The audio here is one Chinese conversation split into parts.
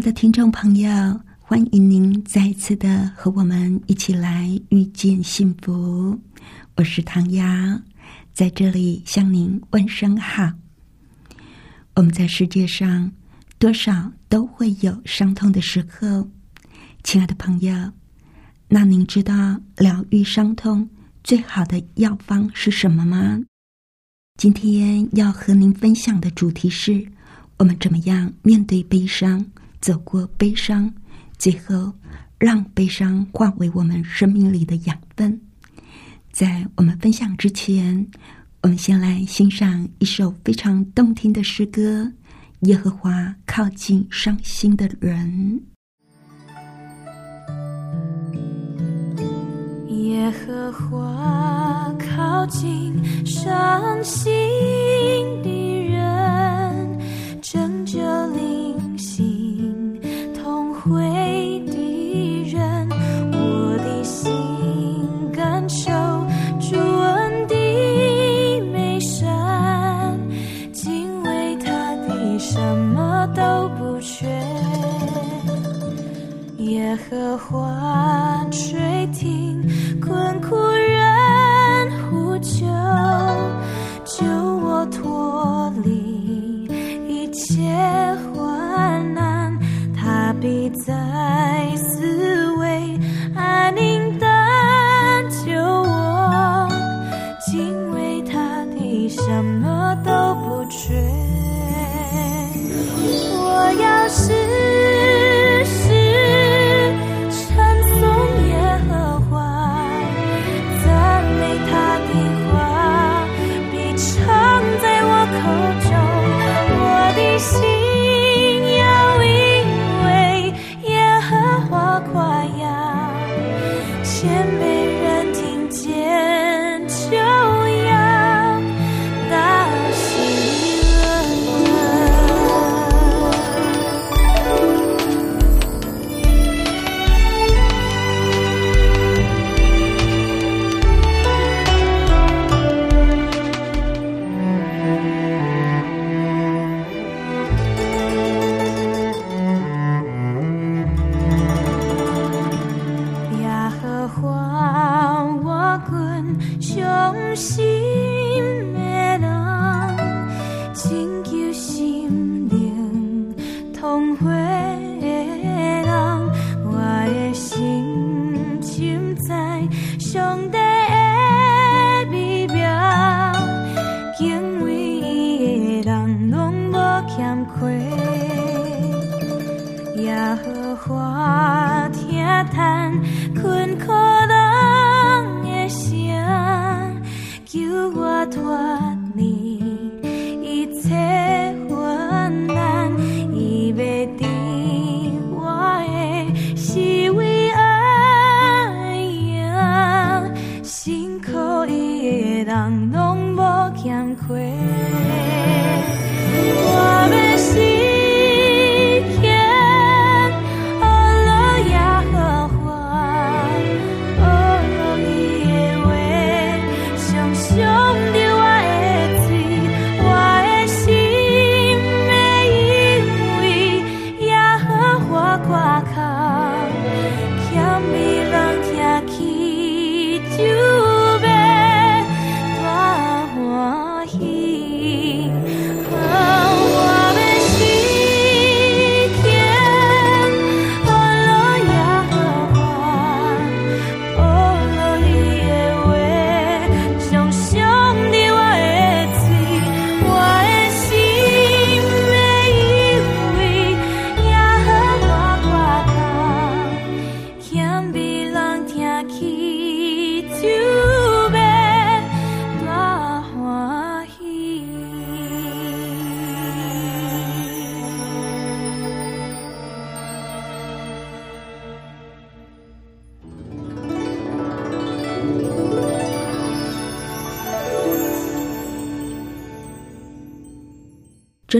的听众朋友，欢迎您再次的和我们一起来遇见幸福。我是唐瑶，在这里向您问声好。我们在世界上多少都会有伤痛的时候，亲爱的朋友，那您知道疗愈伤痛最好的药方是什么吗？今天要和您分享的主题是：我们怎么样面对悲伤，走过悲伤，最后让悲伤化为我们生命里的养分。在我们分享之前。我们先来欣赏一首非常动听的诗歌，《耶和华靠近伤心的人》。耶和华靠近伤心的人，拯救灵什么都不缺。耶和华垂听困苦和华听叹困苦人的声，救我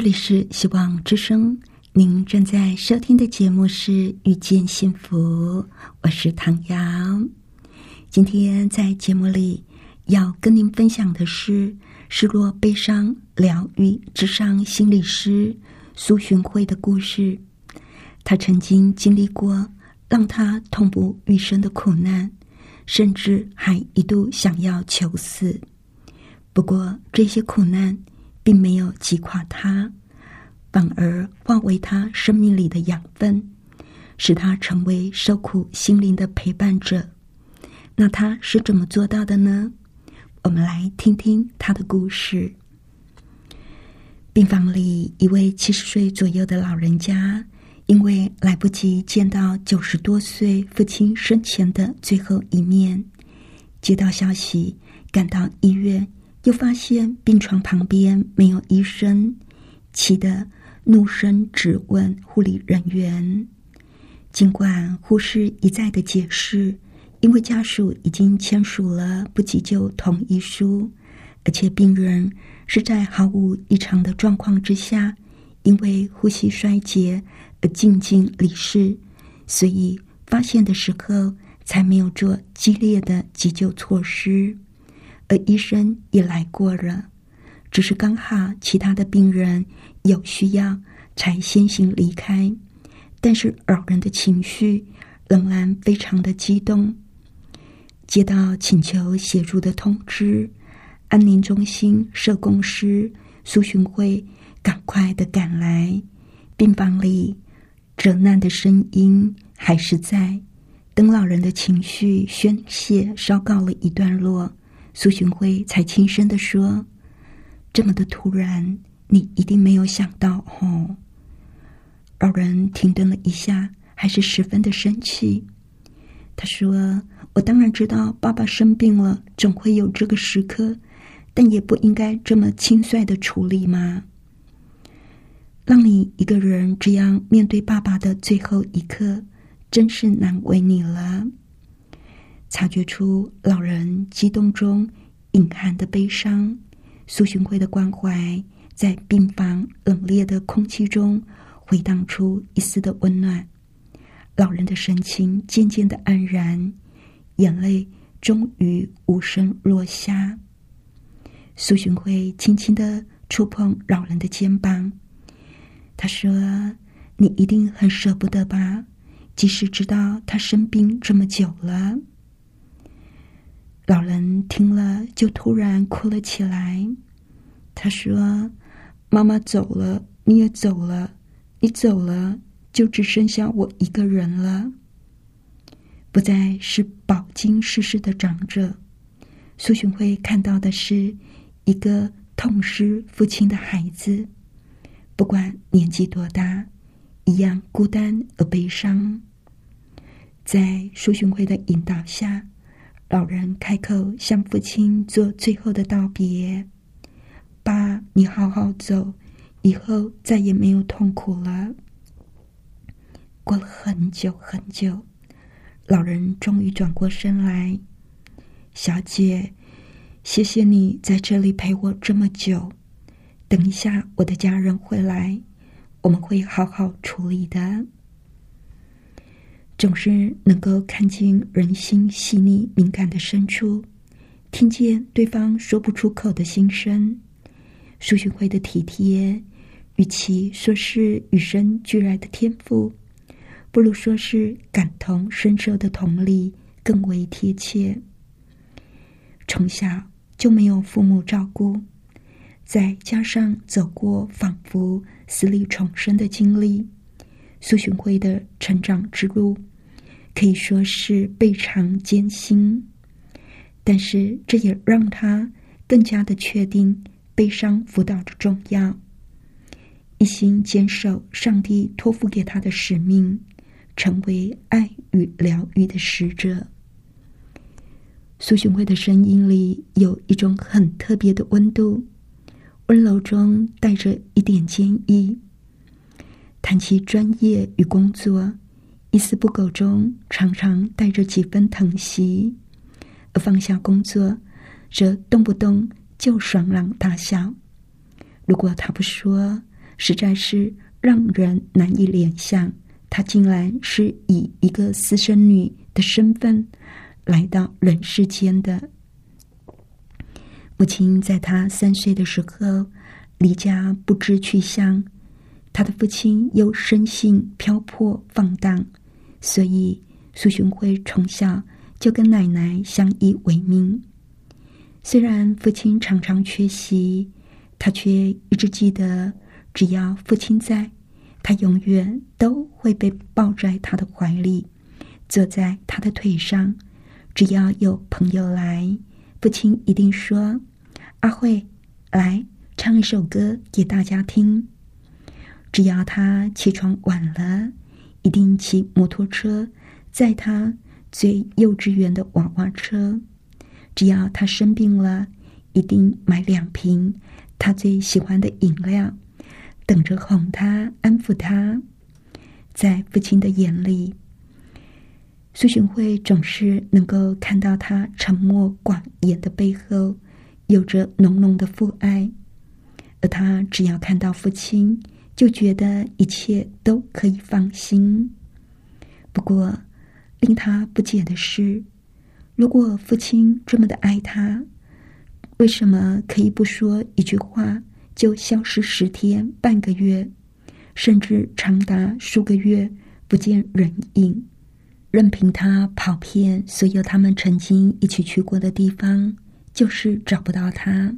这里是希望之声，您正在收听的节目是《遇见幸福》，我是唐瑶。今天在节目里要跟您分享的是失落悲伤疗愈智商心理师苏寻慧的故事。他曾经经历过让他痛不欲生的苦难，甚至还一度想要求死。不过这些苦难。并没有击垮他，反而化为他生命里的养分，使他成为受苦心灵的陪伴者。那他是怎么做到的呢？我们来听听他的故事。病房里，一位七十岁左右的老人家，因为来不及见到九十多岁父亲生前的最后一面，接到消息，赶到医院。又发现病床旁边没有医生，气得怒声质问护理人员。尽管护士一再的解释，因为家属已经签署了不急救同意书，而且病人是在毫无异常的状况之下，因为呼吸衰竭而静静离世，所以发现的时候才没有做激烈的急救措施。而医生也来过了，只是刚好其他的病人有需要，才先行离开。但是老人的情绪仍然非常的激动。接到请求协助的通知，安宁中心社工师苏寻慧赶快的赶来病房里，折难的声音还是在。等老人的情绪宣泄稍告了一段落。苏寻辉才轻声的说：“这么的突然，你一定没有想到哦。”老人停顿了一下，还是十分的生气。他说：“我当然知道爸爸生病了，总会有这个时刻，但也不应该这么轻率的处理嘛。让你一个人这样面对爸爸的最后一刻，真是难为你了。”察觉出老人激动中隐含的悲伤，苏寻辉的关怀在病房冷冽的空气中回荡出一丝的温暖。老人的神情渐渐的黯然，眼泪终于无声落下。苏寻辉轻轻的触碰老人的肩膀，他说：“你一定很舍不得吧？即使知道他生病这么久了。”老人听了，就突然哭了起来。他说：“妈妈走了，你也走了，你走了，就只剩下我一个人了。不再是饱经世事的长者，苏洵辉看到的是一个痛失父亲的孩子，不管年纪多大，一样孤单而悲伤。在苏洵辉的引导下。”老人开口向父亲做最后的道别：“爸，你好好走，以后再也没有痛苦了。”过了很久很久，老人终于转过身来：“小姐，谢谢你在这里陪我这么久。等一下，我的家人会来，我们会好好处理的。”总是能够看见人心细腻敏感的深处，听见对方说不出口的心声。苏洵慧的体贴，与其说是与生俱来的天赋，不如说是感同身受的同理更为贴切。从小就没有父母照顾，再加上走过仿佛死里重生的经历，苏洵慧的成长之路。可以说是倍尝艰辛，但是这也让他更加的确定悲伤辅导的重要，一心坚守上帝托付给他的使命，成为爱与疗愈的使者。苏洵慧的声音里有一种很特别的温度，温柔中带着一点坚毅，谈起专业与工作。一丝不苟中，常常带着几分疼惜；而放下工作，则动不动就爽朗大笑。如果他不说，实在是让人难以联想。他竟然是以一个私生女的身份来到人世间的。母亲在他三岁的时候离家不知去向，他的父亲又生性漂泊放荡，所以苏洵辉从小就跟奶奶相依为命。虽然父亲常常缺席，他却一直记得，只要父亲在。他永远都会被抱在他的怀里，坐在他的腿上。只要有朋友来，父亲一定说：“阿慧，来唱一首歌给大家听。”只要他起床晚了，一定骑摩托车载他最幼稚园的娃娃车。只要他生病了，一定买两瓶他最喜欢的饮料。等着哄他、安抚他，在父亲的眼里，苏洵会总是能够看到他沉默寡言的背后，有着浓浓的父爱。而他只要看到父亲，就觉得一切都可以放心。不过，令他不解的是，如果父亲这么的爱他，为什么可以不说一句话？就消失十天、半个月，甚至长达数个月不见人影，任凭他跑遍所有他们曾经一起去过的地方，就是找不到他。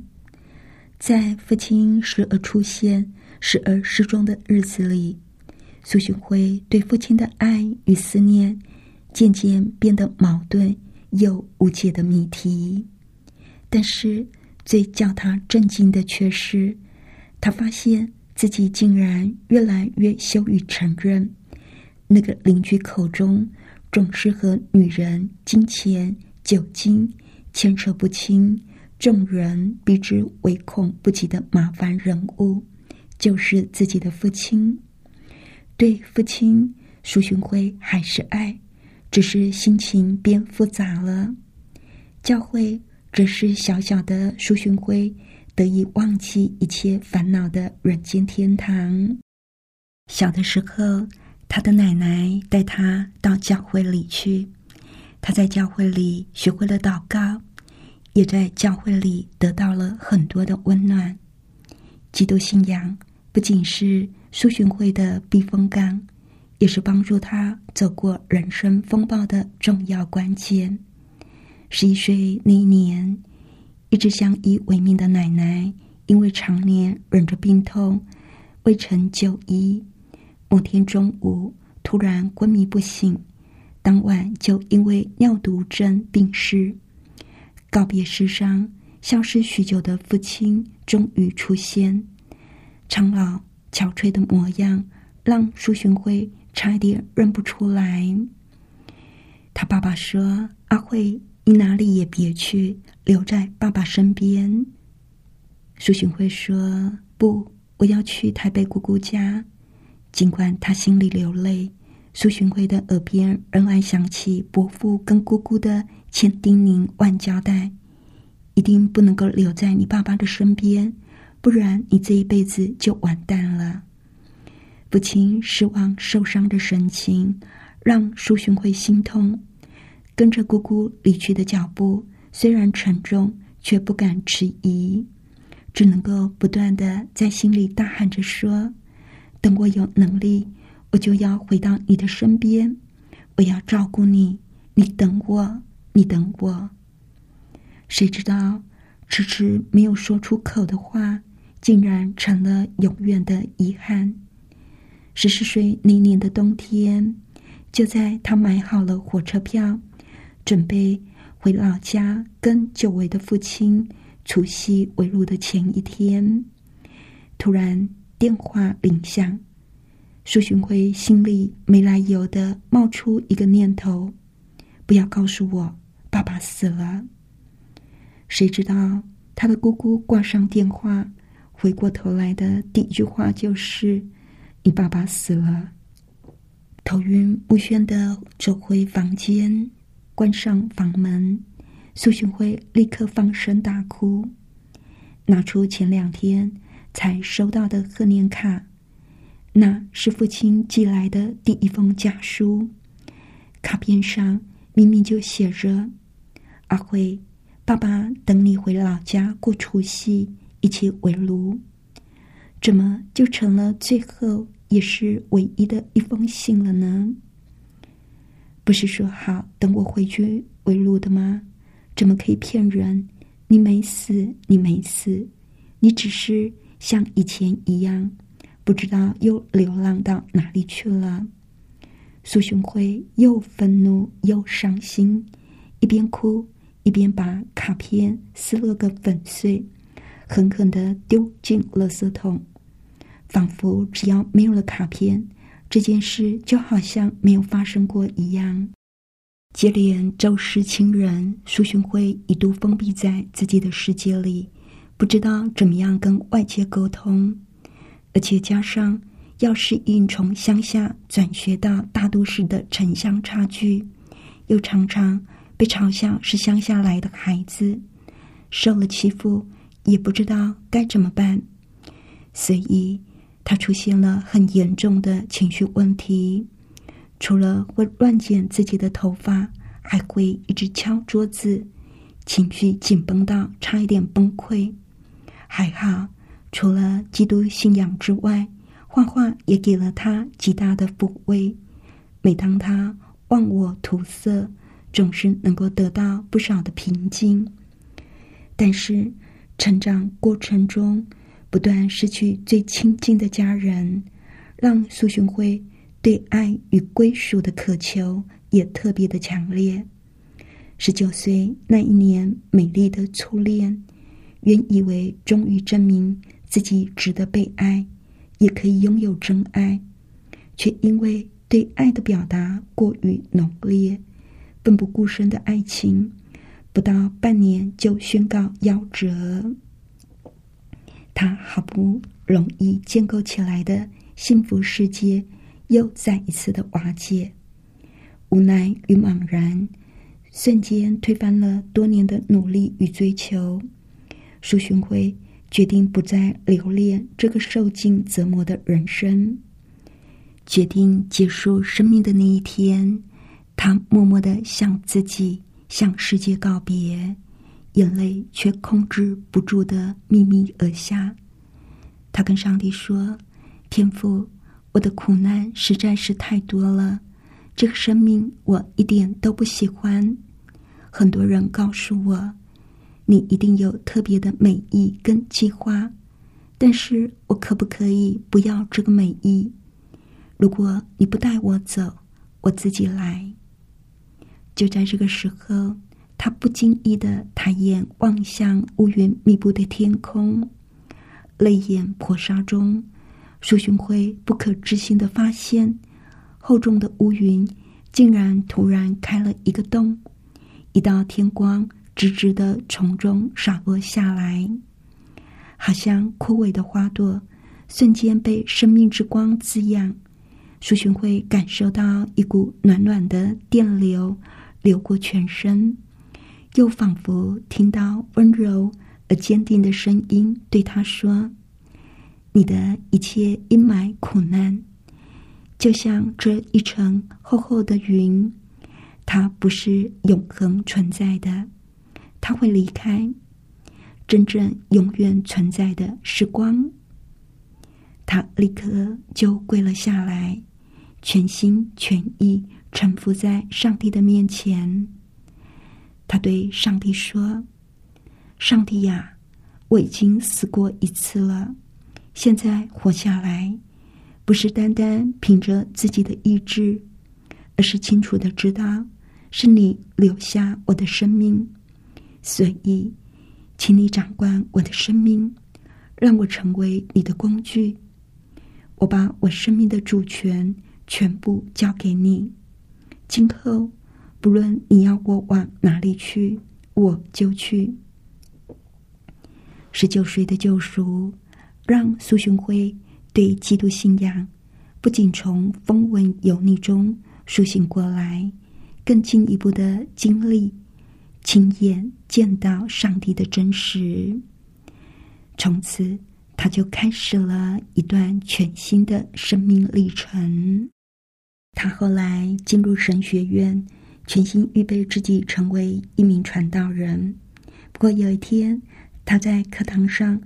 在父亲时而出现、时而失踪的日子里，苏洵辉对父亲的爱与思念渐渐变得矛盾又无解的谜题。但是最叫他震惊的却是。他发现自己竟然越来越羞于承认，那个邻居口中总是和女人、金钱、酒精牵扯不清、众人避之唯恐不及的麻烦人物，就是自己的父亲。对父亲，苏洵辉还是爱，只是心情变复杂了。教会则是小小的苏洵辉。得以忘记一切烦恼的人间天堂。小的时候，他的奶奶带他到教会里去，他在教会里学会了祷告，也在教会里得到了很多的温暖。基督信仰不仅是苏洵慧的避风港，也是帮助他走过人生风暴的重要关键。十一岁那一年。一直相依为命的奶奶，因为常年忍着病痛，未曾就医。某天中午，突然昏迷不醒，当晚就因为尿毒症病逝。告别世上消失许久的父亲，终于出现，苍老憔悴的模样，让苏洵辉差点认不出来。他爸爸说：“阿慧。”你哪里也别去，留在爸爸身边。苏洵辉说：“不，我要去台北姑姑家。”尽管他心里流泪，苏洵辉的耳边仍然响起伯父跟姑姑的千叮咛万交代：“一定不能够留在你爸爸的身边，不然你这一辈子就完蛋了。”父亲失望受伤的神情，让苏洵会心痛。跟着姑姑离去的脚步虽然沉重，却不敢迟疑，只能够不断的在心里大喊着说：“等我有能力，我就要回到你的身边，我要照顾你。你等我，你等我。”谁知道，迟迟没有说出口的话，竟然成了永远的遗憾。十四岁那年的冬天，就在他买好了火车票。准备回老家跟久违的父亲除夕围炉的前一天，突然电话铃响，苏寻辉心里没来由的冒出一个念头：不要告诉我爸爸死了。谁知道他的姑姑挂上电话，回过头来的第一句话就是：“你爸爸死了。”头晕目眩的走回房间。关上房门，苏洵辉立刻放声大哭，拿出前两天才收到的贺年卡，那是父亲寄来的第一封家书，卡片上明明就写着：“阿辉，爸爸等你回老家过除夕，一起围炉。”怎么就成了最后也是唯一的一封信了呢？不是说好等我回去围炉的吗？怎么可以骗人？你没死，你没死，你只是像以前一样，不知道又流浪到哪里去了。苏雄辉又愤怒又伤心，一边哭一边把卡片撕了个粉碎，狠狠的丢进垃圾桶，仿佛只要没有了卡片，这件事就好像没有发生过一样。接连周氏亲人，苏洵辉一度封闭在自己的世界里，不知道怎么样跟外界沟通，而且加上要适应从乡下转学到大都市的城乡差距，又常常被嘲笑是乡下来的孩子，受了欺负也不知道该怎么办，所以他出现了很严重的情绪问题。除了会乱剪自己的头发，还会一直敲桌子，情绪紧绷到差一点崩溃。还好，除了基督信仰之外，画画也给了他极大的抚慰。每当他忘我涂色，总是能够得到不少的平静。但是，成长过程中不断失去最亲近的家人，让苏洵辉。对爱与归属的渴求也特别的强烈。十九岁那一年，美丽的初恋，原以为终于证明自己值得被爱，也可以拥有真爱，却因为对爱的表达过于浓烈，奋不顾身的爱情，不到半年就宣告夭折。他好不容易建构起来的幸福世界。又再一次的瓦解，无奈与茫然，瞬间推翻了多年的努力与追求。苏洵辉决定不再留恋这个受尽折磨的人生，决定结束生命的那一天，他默默的向自己、向世界告别，眼泪却控制不住的秘密而下。他跟上帝说：“天父。”我的苦难实在是太多了，这个生命我一点都不喜欢。很多人告诉我，你一定有特别的美意跟计划，但是我可不可以不要这个美意？如果你不带我走，我自己来。就在这个时候，他不经意的抬眼望向乌云密布的天空，泪眼婆娑中。苏洵辉不可置信的发现，厚重的乌云竟然突然开了一个洞，一道天光直直的从中洒落下来，好像枯萎的花朵瞬间被生命之光滋养。苏洵辉感受到一股暖暖的电流流过全身，又仿佛听到温柔而坚定的声音对他说。你的一切阴霾苦难，就像这一层厚厚的云，它不是永恒存在的，它会离开。真正永远存在的是光。他立刻就跪了下来，全心全意臣服在上帝的面前。他对上帝说：“上帝呀，我已经死过一次了。”现在活下来，不是单单凭着自己的意志，而是清楚的知道是你留下我的生命，所以，请你掌管我的生命，让我成为你的工具。我把我生命的主权全部交给你，今后不论你要我往哪里去，我就去。十九岁的救赎。让苏洵辉对基督信仰不仅从风闻油腻中苏醒过来，更进一步的经历、亲眼见到上帝的真实。从此，他就开始了一段全新的生命历程。他后来进入神学院，全心预备自己成为一名传道人。不过有一天，他在课堂上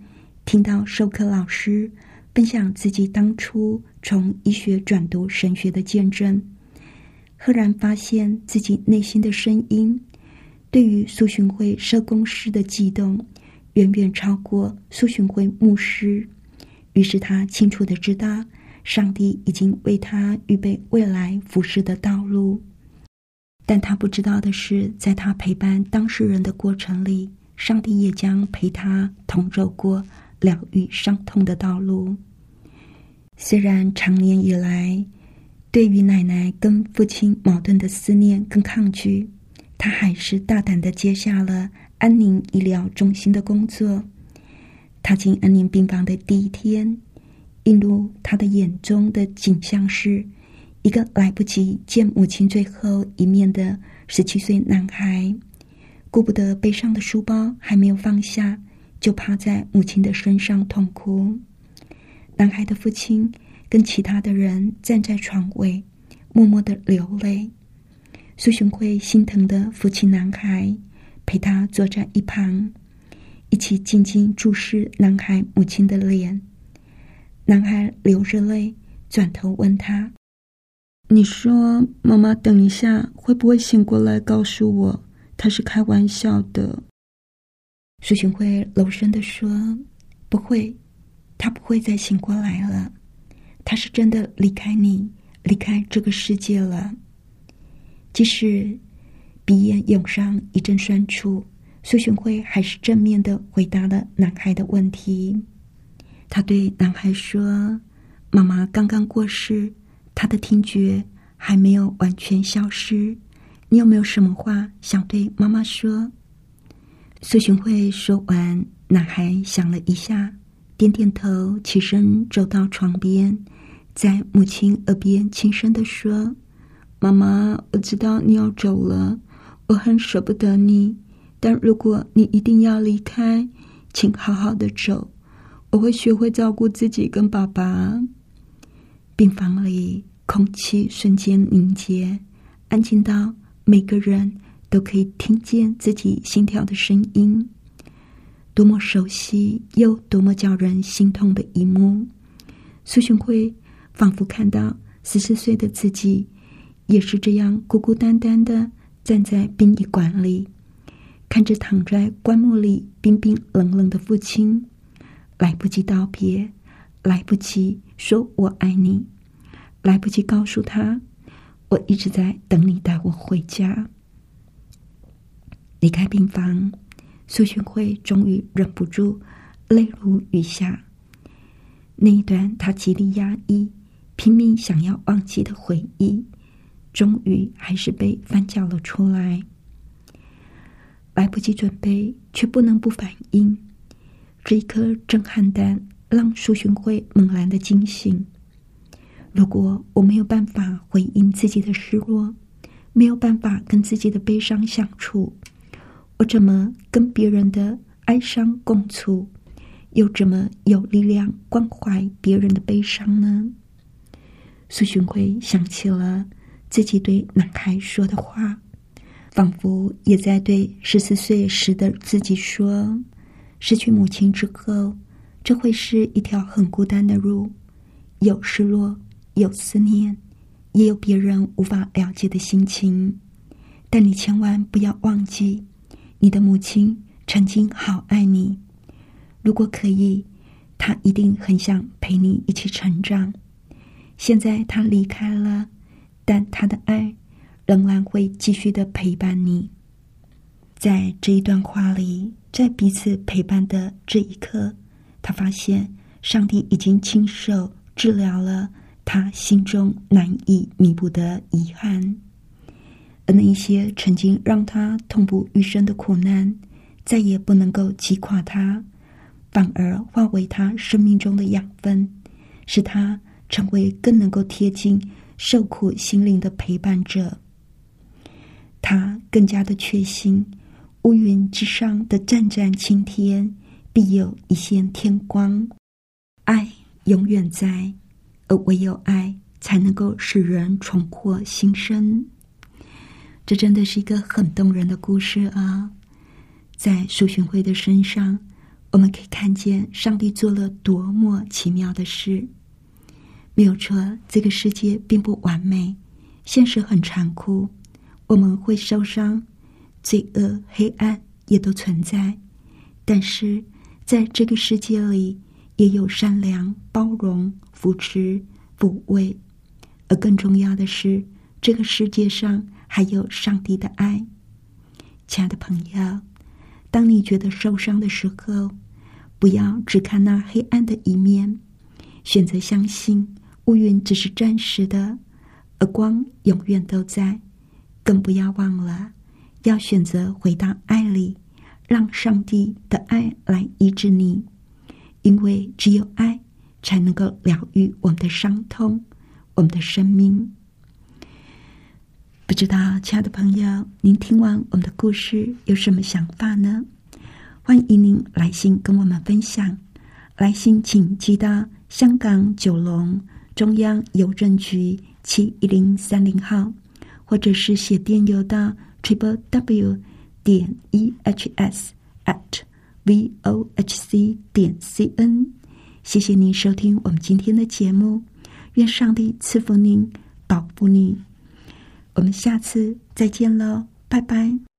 听到授课老师分享自己当初从医学转读神学的见证，赫然发现自己内心的声音对于苏洵会社工师的悸动，远远超过苏洵会牧师。于是他清楚的知道。上帝已经为他预备未来服侍的道路，但他不知道的是，在他陪伴当事人的过程里，上帝也将陪他同走过疗愈伤痛的道路。虽然长年以来，对于奶奶跟父亲矛盾的思念跟抗拒，他还是大胆的接下了安宁医疗中心的工作。踏进安宁病房的第一天。映入他的眼中的景象是，一个来不及见母亲最后一面的十七岁男孩，顾不得背上的书包还没有放下，就趴在母亲的身上痛哭。男孩的父亲跟其他的人站在床尾，默默的流泪。苏雄辉心疼的扶起男孩，陪他坐在一旁，一起静静注视男孩母亲的脸。男孩流着泪，转头问他：“你说，妈妈等一下会不会醒过来告诉我，他是开玩笑的？”苏群辉柔声的说：“不会，他不会再醒过来了。他是真的离开你，离开这个世界了。”即使鼻炎涌上一阵酸楚，苏群辉还是正面的回答了男孩的问题。他对男孩说：“妈妈刚刚过世，他的听觉还没有完全消失。你有没有什么话想对妈妈说？”苏洵慧说完，男孩想了一下，点点头，起身走到床边，在母亲耳边轻声的说：“妈妈，我知道你要走了，我很舍不得你。但如果你一定要离开，请好好的走。”我会学会照顾自己跟爸爸。病房里空气瞬间凝结，安静到每个人都可以听见自己心跳的声音。多么熟悉又多么叫人心痛的一幕！苏洵辉仿佛看到十四岁的自己，也是这样孤孤单单的站在殡仪馆里，看着躺在棺木里冰冰冷冷的父亲。来不及道别，来不及说我爱你，来不及告诉他，我一直在等你带我回家。离开病房，苏洵慧终于忍不住泪如雨下。那一段他极力压抑、拼命想要忘记的回忆，终于还是被翻搅了出来。来不及准备，却不能不反应。这一颗震撼弹让苏洵慧猛然的惊醒。如果我没有办法回应自己的失落，没有办法跟自己的悲伤相处，我怎么跟别人的哀伤共处？又怎么有力量关怀别人的悲伤呢？苏洵慧想起了自己对男孩说的话，仿佛也在对十四岁时的自己说。失去母亲之后，这会是一条很孤单的路，有失落，有思念，也有别人无法了解的心情。但你千万不要忘记，你的母亲曾经好爱你。如果可以，她一定很想陪你一起成长。现在她离开了，但她的爱仍然会继续的陪伴你。在这一段话里。在彼此陪伴的这一刻，他发现上帝已经亲手治疗了他心中难以弥补的遗憾，而那一些曾经让他痛不欲生的苦难，再也不能够击垮他，反而化为他生命中的养分，使他成为更能够贴近受苦心灵的陪伴者。他更加的确信。乌云之上的湛湛青天，必有一线天光。爱永远在，而唯有爱才能够使人重获新生。这真的是一个很动人的故事啊！在苏洵辉的身上，我们可以看见上帝做了多么奇妙的事。没有错，这个世界并不完美，现实很残酷，我们会受伤，罪恶、黑暗也都存在。但是，在这个世界里，也有善良、包容、扶持、抚慰，而更重要的是，这个世界上还有上帝的爱。亲爱的朋友，当你觉得受伤的时候，不要只看那黑暗的一面，选择相信乌云只是暂时的，而光永远都在。更不要忘了，要选择回到爱里。让上帝的爱来医治你，因为只有爱才能够疗愈我们的伤痛，我们的生命。不知道，亲爱的朋友，您听完我们的故事有什么想法呢？欢迎您来信跟我们分享。来信请寄到香港九龙中央邮政局七一零三零号，或者是写电邮到 triple w。点 e h s at v o h c 点 c n，谢谢您收听我们今天的节目，愿上帝赐福您，保护您，我们下次再见喽，拜拜。